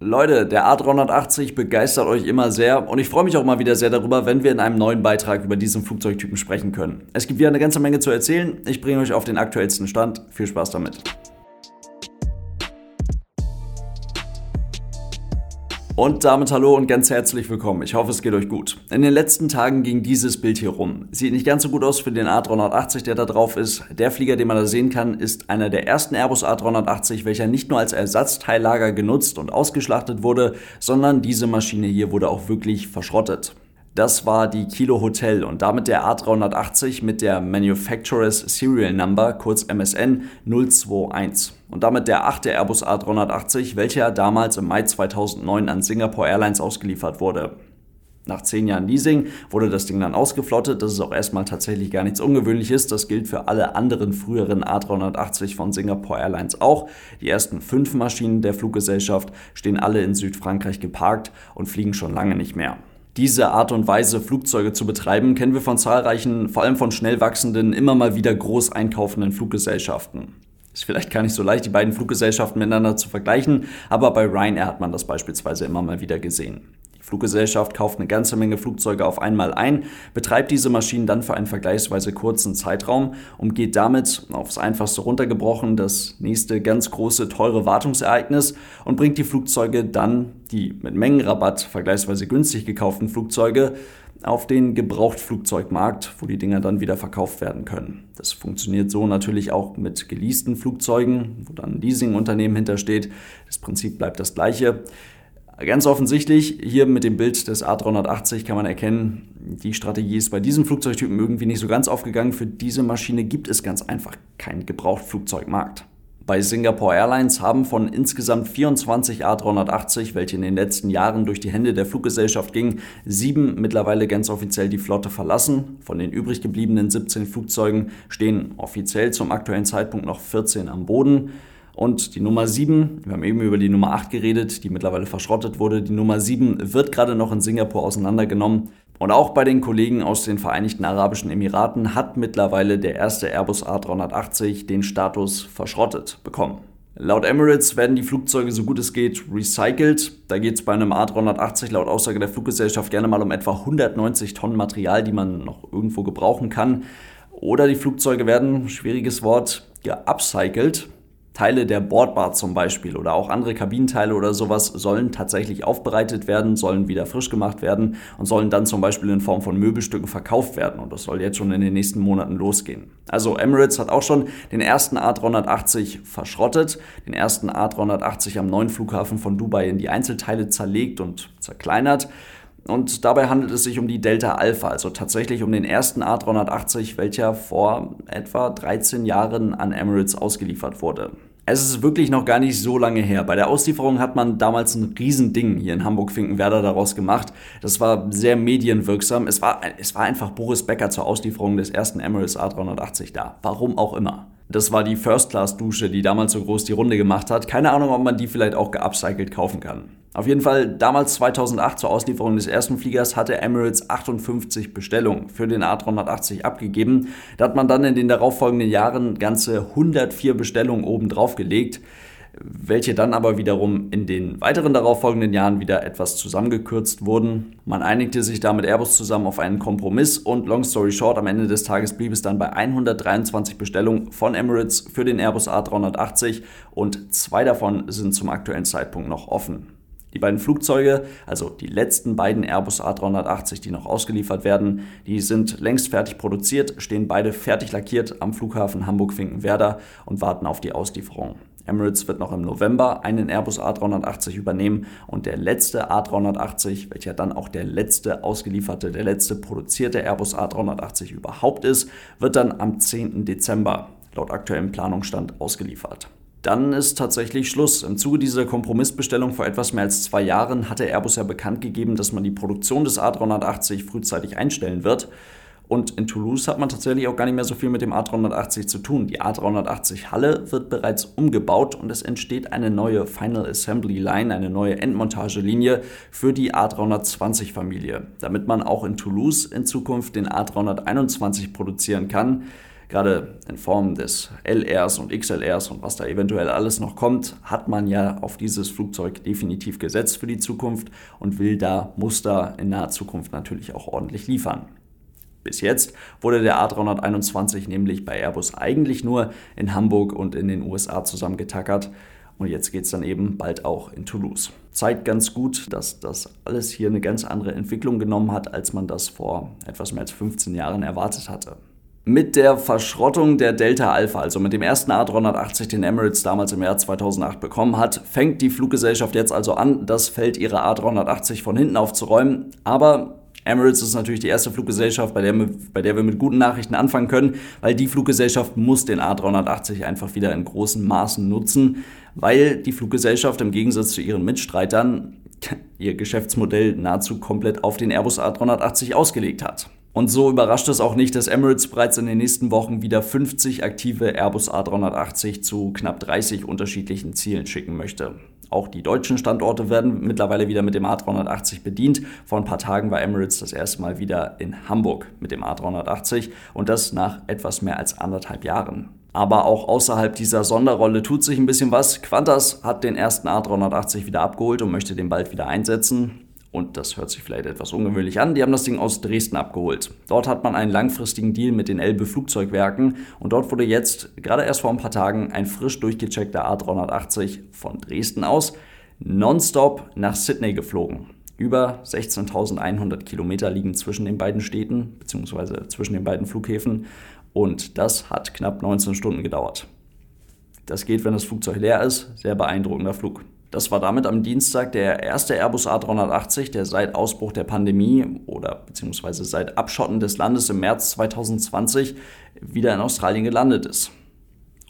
Leute, der A380 begeistert euch immer sehr und ich freue mich auch mal wieder sehr darüber, wenn wir in einem neuen Beitrag über diesen Flugzeugtypen sprechen können. Es gibt wieder eine ganze Menge zu erzählen. Ich bringe euch auf den aktuellsten Stand. Viel Spaß damit. Und damit hallo und ganz herzlich willkommen. Ich hoffe, es geht euch gut. In den letzten Tagen ging dieses Bild hier rum. Sieht nicht ganz so gut aus für den A380, der da drauf ist. Der Flieger, den man da sehen kann, ist einer der ersten Airbus A380, welcher nicht nur als Ersatzteillager genutzt und ausgeschlachtet wurde, sondern diese Maschine hier wurde auch wirklich verschrottet. Das war die Kilo Hotel und damit der A380 mit der Manufacturer's Serial Number, kurz MSN 021. Und damit der achte Airbus A380, welcher damals im Mai 2009 an Singapore Airlines ausgeliefert wurde. Nach zehn Jahren Leasing wurde das Ding dann ausgeflottet. Das ist auch erstmal tatsächlich gar nichts Ungewöhnliches. Das gilt für alle anderen früheren A380 von Singapore Airlines auch. Die ersten fünf Maschinen der Fluggesellschaft stehen alle in Südfrankreich geparkt und fliegen schon lange nicht mehr. Diese Art und Weise, Flugzeuge zu betreiben, kennen wir von zahlreichen, vor allem von schnell wachsenden, immer mal wieder groß einkaufenden Fluggesellschaften. Ist vielleicht gar nicht so leicht, die beiden Fluggesellschaften miteinander zu vergleichen, aber bei Ryanair hat man das beispielsweise immer mal wieder gesehen. Fluggesellschaft kauft eine ganze Menge Flugzeuge auf einmal ein, betreibt diese Maschinen dann für einen vergleichsweise kurzen Zeitraum und geht damit, aufs einfachste runtergebrochen, das nächste ganz große, teure Wartungsereignis und bringt die Flugzeuge dann, die mit Mengenrabatt vergleichsweise günstig gekauften Flugzeuge, auf den Gebrauchtflugzeugmarkt, wo die Dinger dann wieder verkauft werden können. Das funktioniert so natürlich auch mit geleasten Flugzeugen, wo dann ein Leasingunternehmen hintersteht. Das Prinzip bleibt das gleiche. Ganz offensichtlich, hier mit dem Bild des A380 kann man erkennen, die Strategie ist bei diesem Flugzeugtypen irgendwie nicht so ganz aufgegangen. Für diese Maschine gibt es ganz einfach keinen Gebrauchtflugzeugmarkt. Bei Singapore Airlines haben von insgesamt 24 A380, welche in den letzten Jahren durch die Hände der Fluggesellschaft gingen, sieben mittlerweile ganz offiziell die Flotte verlassen. Von den übrig gebliebenen 17 Flugzeugen stehen offiziell zum aktuellen Zeitpunkt noch 14 am Boden. Und die Nummer 7, wir haben eben über die Nummer 8 geredet, die mittlerweile verschrottet wurde. Die Nummer 7 wird gerade noch in Singapur auseinandergenommen. Und auch bei den Kollegen aus den Vereinigten Arabischen Emiraten hat mittlerweile der erste Airbus A380 den Status verschrottet bekommen. Laut Emirates werden die Flugzeuge so gut es geht recycelt. Da geht es bei einem A380 laut Aussage der Fluggesellschaft gerne mal um etwa 190 Tonnen Material, die man noch irgendwo gebrauchen kann. Oder die Flugzeuge werden, schwieriges Wort, geupcycelt. Teile der Bordbar zum Beispiel oder auch andere Kabinenteile oder sowas sollen tatsächlich aufbereitet werden, sollen wieder frisch gemacht werden und sollen dann zum Beispiel in Form von Möbelstücken verkauft werden. Und das soll jetzt schon in den nächsten Monaten losgehen. Also Emirates hat auch schon den ersten A380 verschrottet, den ersten A380 am neuen Flughafen von Dubai in die Einzelteile zerlegt und zerkleinert. Und dabei handelt es sich um die Delta Alpha, also tatsächlich um den ersten A380, welcher vor etwa 13 Jahren an Emirates ausgeliefert wurde. Es ist wirklich noch gar nicht so lange her. Bei der Auslieferung hat man damals ein Riesending hier in Hamburg-Finkenwerder daraus gemacht. Das war sehr medienwirksam. Es war, es war einfach Boris Becker zur Auslieferung des ersten Emirates A380 da. Warum auch immer. Das war die First-Class-Dusche, die damals so groß die Runde gemacht hat. Keine Ahnung, ob man die vielleicht auch geupcycelt kaufen kann. Auf jeden Fall, damals 2008 zur Auslieferung des ersten Fliegers hatte Emirates 58 Bestellungen für den A380 abgegeben. Da hat man dann in den darauffolgenden Jahren ganze 104 Bestellungen oben drauf gelegt, welche dann aber wiederum in den weiteren darauffolgenden Jahren wieder etwas zusammengekürzt wurden. Man einigte sich da mit Airbus zusammen auf einen Kompromiss und long story short, am Ende des Tages blieb es dann bei 123 Bestellungen von Emirates für den Airbus A380 und zwei davon sind zum aktuellen Zeitpunkt noch offen. Die beiden Flugzeuge, also die letzten beiden Airbus A380, die noch ausgeliefert werden, die sind längst fertig produziert, stehen beide fertig lackiert am Flughafen Hamburg-Finkenwerder und warten auf die Auslieferung. Emirates wird noch im November einen Airbus A380 übernehmen und der letzte A380, welcher dann auch der letzte ausgelieferte, der letzte produzierte Airbus A380 überhaupt ist, wird dann am 10. Dezember laut aktuellem Planungsstand ausgeliefert dann ist tatsächlich Schluss. Im Zuge dieser Kompromissbestellung vor etwas mehr als zwei Jahren hatte Airbus ja bekannt gegeben, dass man die Produktion des A380 frühzeitig einstellen wird. Und in Toulouse hat man tatsächlich auch gar nicht mehr so viel mit dem A380 zu tun. Die A380 Halle wird bereits umgebaut und es entsteht eine neue Final Assembly Line, eine neue Endmontagelinie für die A320 Familie, damit man auch in Toulouse in Zukunft den A321 produzieren kann Gerade in Form des LRs und XLRs und was da eventuell alles noch kommt, hat man ja auf dieses Flugzeug definitiv gesetzt für die Zukunft und will da Muster in naher Zukunft natürlich auch ordentlich liefern. Bis jetzt wurde der A321 nämlich bei Airbus eigentlich nur in Hamburg und in den USA zusammengetackert. Und jetzt geht es dann eben bald auch in Toulouse. Zeigt ganz gut, dass das alles hier eine ganz andere Entwicklung genommen hat, als man das vor etwas mehr als 15 Jahren erwartet hatte. Mit der Verschrottung der Delta Alpha, also mit dem ersten A380, den Emirates damals im Jahr 2008 bekommen hat, fängt die Fluggesellschaft jetzt also an, das Feld ihrer A380 von hinten aufzuräumen. Aber Emirates ist natürlich die erste Fluggesellschaft, bei der, wir, bei der wir mit guten Nachrichten anfangen können, weil die Fluggesellschaft muss den A380 einfach wieder in großen Maßen nutzen, weil die Fluggesellschaft im Gegensatz zu ihren Mitstreitern ihr Geschäftsmodell nahezu komplett auf den Airbus A380 ausgelegt hat. Und so überrascht es auch nicht, dass Emirates bereits in den nächsten Wochen wieder 50 aktive Airbus A380 zu knapp 30 unterschiedlichen Zielen schicken möchte. Auch die deutschen Standorte werden mittlerweile wieder mit dem A380 bedient. Vor ein paar Tagen war Emirates das erste Mal wieder in Hamburg mit dem A380 und das nach etwas mehr als anderthalb Jahren. Aber auch außerhalb dieser Sonderrolle tut sich ein bisschen was. Qantas hat den ersten A380 wieder abgeholt und möchte den bald wieder einsetzen und das hört sich vielleicht etwas ungewöhnlich an, die haben das Ding aus Dresden abgeholt. Dort hat man einen langfristigen Deal mit den Elbe Flugzeugwerken und dort wurde jetzt gerade erst vor ein paar Tagen ein frisch durchgecheckter A380 von Dresden aus nonstop nach Sydney geflogen. Über 16.100 Kilometer liegen zwischen den beiden Städten bzw. zwischen den beiden Flughäfen und das hat knapp 19 Stunden gedauert. Das geht, wenn das Flugzeug leer ist. Sehr beeindruckender Flug. Das war damit am Dienstag der erste Airbus A380, der seit Ausbruch der Pandemie oder beziehungsweise seit Abschotten des Landes im März 2020 wieder in Australien gelandet ist.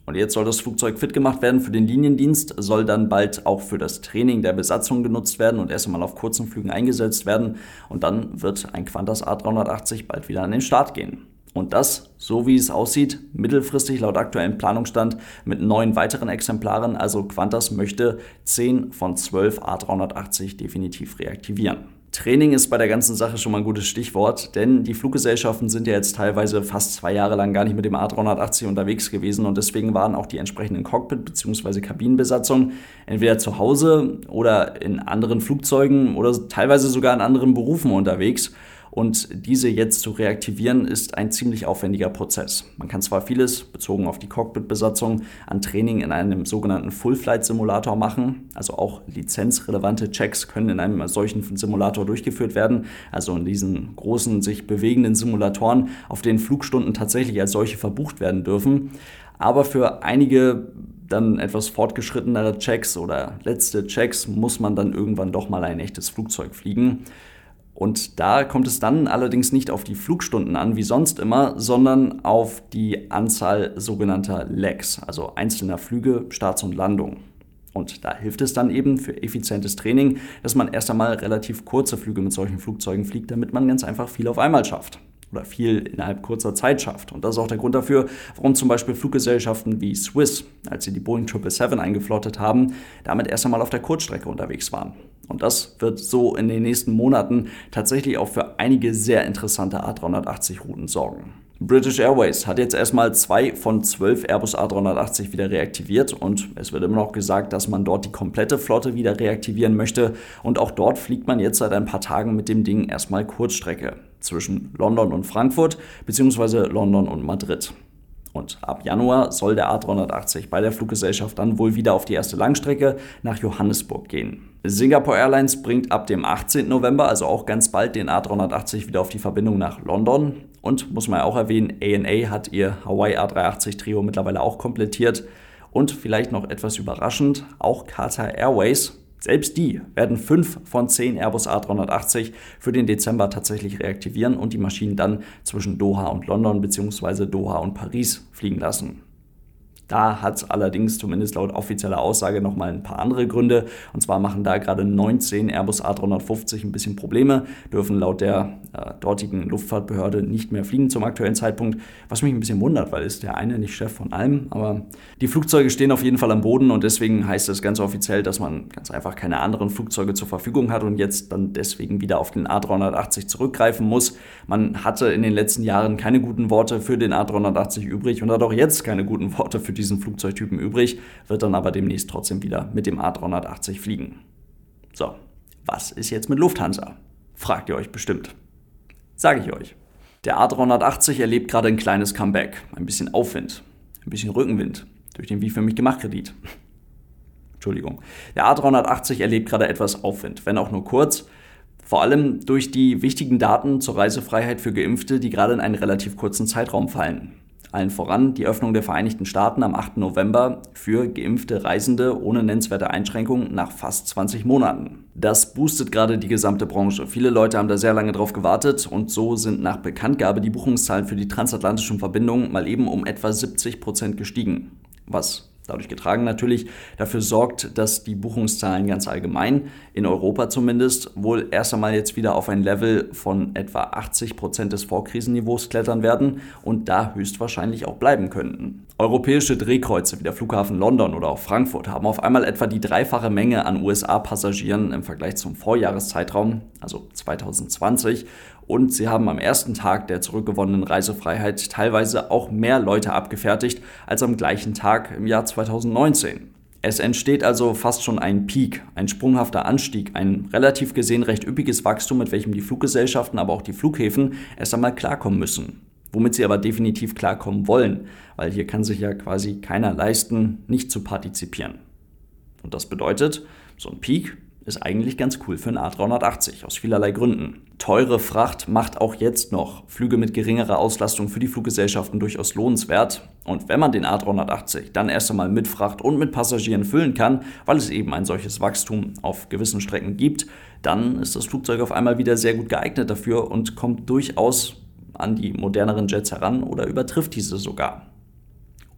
Und jetzt soll das Flugzeug fit gemacht werden für den Liniendienst, soll dann bald auch für das Training der Besatzung genutzt werden und erst einmal auf kurzen Flügen eingesetzt werden. Und dann wird ein Qantas A380 bald wieder an den Start gehen. Und das, so wie es aussieht, mittelfristig laut aktuellem Planungsstand mit neun weiteren Exemplaren. Also Qantas möchte 10 von 12 A380 definitiv reaktivieren. Training ist bei der ganzen Sache schon mal ein gutes Stichwort, denn die Fluggesellschaften sind ja jetzt teilweise fast zwei Jahre lang gar nicht mit dem A380 unterwegs gewesen und deswegen waren auch die entsprechenden Cockpit- bzw. Kabinenbesatzungen entweder zu Hause oder in anderen Flugzeugen oder teilweise sogar in anderen Berufen unterwegs. Und diese jetzt zu reaktivieren, ist ein ziemlich aufwendiger Prozess. Man kann zwar vieles, bezogen auf die Cockpit-Besatzung, an Training in einem sogenannten Full-Flight-Simulator machen. Also auch lizenzrelevante Checks können in einem solchen Simulator durchgeführt werden. Also in diesen großen, sich bewegenden Simulatoren, auf denen Flugstunden tatsächlich als solche verbucht werden dürfen. Aber für einige dann etwas fortgeschrittenere Checks oder letzte Checks muss man dann irgendwann doch mal ein echtes Flugzeug fliegen. Und da kommt es dann allerdings nicht auf die Flugstunden an, wie sonst immer, sondern auf die Anzahl sogenannter Legs, also einzelner Flüge, Starts und Landungen. Und da hilft es dann eben für effizientes Training, dass man erst einmal relativ kurze Flüge mit solchen Flugzeugen fliegt, damit man ganz einfach viel auf einmal schafft oder viel innerhalb kurzer Zeit schafft. Und das ist auch der Grund dafür, warum zum Beispiel Fluggesellschaften wie Swiss, als sie die Boeing 777 eingeflottet haben, damit erst einmal auf der Kurzstrecke unterwegs waren. Und das wird so in den nächsten Monaten tatsächlich auch für einige sehr interessante A380-Routen sorgen. British Airways hat jetzt erstmal zwei von zwölf Airbus A380 wieder reaktiviert und es wird immer noch gesagt, dass man dort die komplette Flotte wieder reaktivieren möchte und auch dort fliegt man jetzt seit ein paar Tagen mit dem Ding erstmal Kurzstrecke zwischen London und Frankfurt bzw. London und Madrid. Und ab Januar soll der A380 bei der Fluggesellschaft dann wohl wieder auf die erste Langstrecke nach Johannesburg gehen. Singapore Airlines bringt ab dem 18. November, also auch ganz bald, den A380 wieder auf die Verbindung nach London. Und muss man ja auch erwähnen, ANA hat ihr Hawaii A380 Trio mittlerweile auch komplettiert. Und vielleicht noch etwas überraschend, auch Qatar Airways selbst die werden fünf von zehn Airbus A380 für den Dezember tatsächlich reaktivieren und die Maschinen dann zwischen Doha und London bzw. Doha und Paris fliegen lassen. Da hat es allerdings zumindest laut offizieller Aussage nochmal ein paar andere Gründe. Und zwar machen da gerade 19 Airbus A350 ein bisschen Probleme, dürfen laut der äh, dortigen Luftfahrtbehörde nicht mehr fliegen zum aktuellen Zeitpunkt. Was mich ein bisschen wundert, weil ist der eine nicht Chef von allem. Aber die Flugzeuge stehen auf jeden Fall am Boden und deswegen heißt es ganz offiziell, dass man ganz einfach keine anderen Flugzeuge zur Verfügung hat und jetzt dann deswegen wieder auf den A380 zurückgreifen muss. Man hatte in den letzten Jahren keine guten Worte für den A380 übrig und hat auch jetzt keine guten Worte für diesen Flugzeugtypen übrig, wird dann aber demnächst trotzdem wieder mit dem A380 fliegen. So, was ist jetzt mit Lufthansa? Fragt ihr euch bestimmt. Sage ich euch. Der A380 erlebt gerade ein kleines Comeback, ein bisschen Aufwind, ein bisschen Rückenwind durch den Wie für mich gemacht Kredit. Entschuldigung. Der A380 erlebt gerade etwas Aufwind, wenn auch nur kurz. Vor allem durch die wichtigen Daten zur Reisefreiheit für Geimpfte, die gerade in einen relativ kurzen Zeitraum fallen. Allen voran die Öffnung der Vereinigten Staaten am 8. November für geimpfte Reisende ohne nennenswerte Einschränkungen nach fast 20 Monaten. Das boostet gerade die gesamte Branche. Viele Leute haben da sehr lange drauf gewartet und so sind nach Bekanntgabe die Buchungszahlen für die transatlantischen Verbindungen mal eben um etwa 70 Prozent gestiegen. Was dadurch getragen natürlich, dafür sorgt, dass die Buchungszahlen ganz allgemein, in Europa zumindest, wohl erst einmal jetzt wieder auf ein Level von etwa 80 Prozent des Vorkrisenniveaus klettern werden und da höchstwahrscheinlich auch bleiben könnten. Europäische Drehkreuze wie der Flughafen London oder auch Frankfurt haben auf einmal etwa die dreifache Menge an USA-Passagieren im Vergleich zum Vorjahreszeitraum, also 2020, und sie haben am ersten Tag der zurückgewonnenen Reisefreiheit teilweise auch mehr Leute abgefertigt als am gleichen Tag im Jahr 2019. Es entsteht also fast schon ein Peak, ein sprunghafter Anstieg, ein relativ gesehen recht üppiges Wachstum, mit welchem die Fluggesellschaften, aber auch die Flughäfen erst einmal klarkommen müssen. Womit sie aber definitiv klarkommen wollen, weil hier kann sich ja quasi keiner leisten, nicht zu partizipieren. Und das bedeutet, so ein Peak ist eigentlich ganz cool für einen A380 aus vielerlei Gründen. Teure Fracht macht auch jetzt noch Flüge mit geringerer Auslastung für die Fluggesellschaften durchaus lohnenswert. Und wenn man den A380 dann erst einmal mit Fracht und mit Passagieren füllen kann, weil es eben ein solches Wachstum auf gewissen Strecken gibt, dann ist das Flugzeug auf einmal wieder sehr gut geeignet dafür und kommt durchaus an die moderneren Jets heran oder übertrifft diese sogar.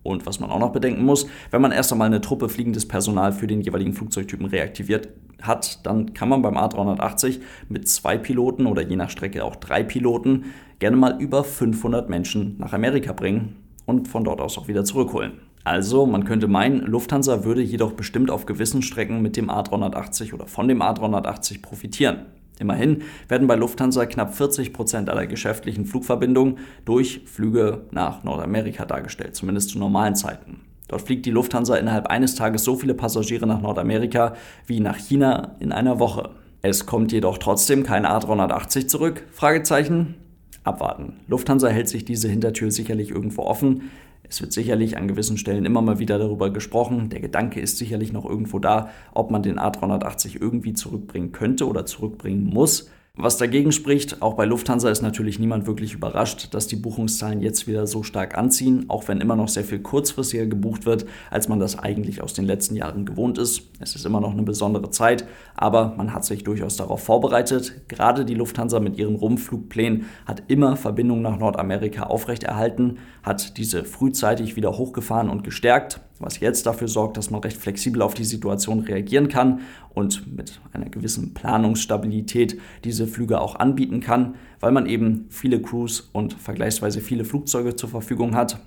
Und was man auch noch bedenken muss, wenn man erst einmal eine Truppe fliegendes Personal für den jeweiligen Flugzeugtypen reaktiviert hat, dann kann man beim A380 mit zwei Piloten oder je nach Strecke auch drei Piloten gerne mal über 500 Menschen nach Amerika bringen und von dort aus auch wieder zurückholen. Also, man könnte meinen, Lufthansa würde jedoch bestimmt auf gewissen Strecken mit dem A380 oder von dem A380 profitieren. Immerhin werden bei Lufthansa knapp 40 Prozent aller geschäftlichen Flugverbindungen durch Flüge nach Nordamerika dargestellt, zumindest zu normalen Zeiten. Dort fliegt die Lufthansa innerhalb eines Tages so viele Passagiere nach Nordamerika wie nach China in einer Woche. Es kommt jedoch trotzdem kein A380 zurück? Fragezeichen. Abwarten. Lufthansa hält sich diese Hintertür sicherlich irgendwo offen. Es wird sicherlich an gewissen Stellen immer mal wieder darüber gesprochen. Der Gedanke ist sicherlich noch irgendwo da, ob man den A380 irgendwie zurückbringen könnte oder zurückbringen muss. Was dagegen spricht, auch bei Lufthansa ist natürlich niemand wirklich überrascht, dass die Buchungszahlen jetzt wieder so stark anziehen, auch wenn immer noch sehr viel kurzfristiger gebucht wird, als man das eigentlich aus den letzten Jahren gewohnt ist. Es ist immer noch eine besondere Zeit, aber man hat sich durchaus darauf vorbereitet. Gerade die Lufthansa mit ihren Rumflugplänen hat immer Verbindungen nach Nordamerika aufrechterhalten, hat diese frühzeitig wieder hochgefahren und gestärkt was jetzt dafür sorgt, dass man recht flexibel auf die Situation reagieren kann und mit einer gewissen Planungsstabilität diese Flüge auch anbieten kann, weil man eben viele Crews und vergleichsweise viele Flugzeuge zur Verfügung hat.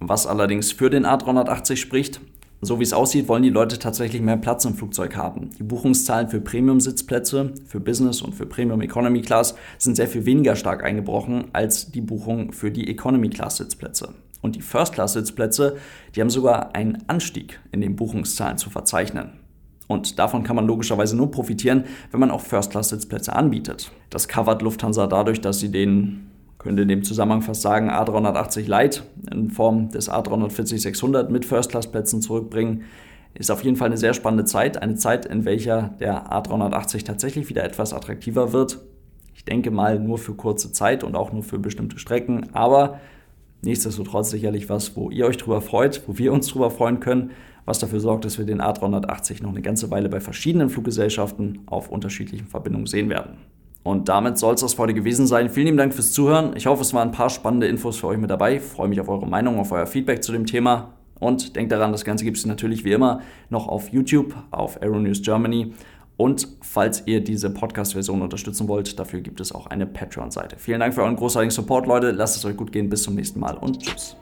Was allerdings für den A380 spricht, so wie es aussieht, wollen die Leute tatsächlich mehr Platz im Flugzeug haben. Die Buchungszahlen für Premium-Sitzplätze, für Business und für Premium Economy Class sind sehr viel weniger stark eingebrochen als die Buchung für die Economy Class Sitzplätze. Und die First-Class-Sitzplätze, die haben sogar einen Anstieg in den Buchungszahlen zu verzeichnen. Und davon kann man logischerweise nur profitieren, wenn man auch First-Class-Sitzplätze anbietet. Das covert Lufthansa dadurch, dass sie den, könnte in dem Zusammenhang fast sagen, A380 Light in Form des A340-600 mit First-Class-Plätzen zurückbringen. Ist auf jeden Fall eine sehr spannende Zeit, eine Zeit, in welcher der A380 tatsächlich wieder etwas attraktiver wird. Ich denke mal nur für kurze Zeit und auch nur für bestimmte Strecken, aber Nichtsdestotrotz sicherlich was, wo ihr euch drüber freut, wo wir uns drüber freuen können, was dafür sorgt, dass wir den A380 noch eine ganze Weile bei verschiedenen Fluggesellschaften auf unterschiedlichen Verbindungen sehen werden. Und damit soll es das heute gewesen sein. Vielen lieben Dank fürs Zuhören. Ich hoffe, es waren ein paar spannende Infos für euch mit dabei. Ich freue mich auf eure Meinung, auf euer Feedback zu dem Thema. Und denkt daran, das Ganze gibt es natürlich wie immer noch auf YouTube, auf Aeronews Germany. Und falls ihr diese Podcast-Version unterstützen wollt, dafür gibt es auch eine Patreon-Seite. Vielen Dank für euren großartigen Support, Leute. Lasst es euch gut gehen. Bis zum nächsten Mal und tschüss.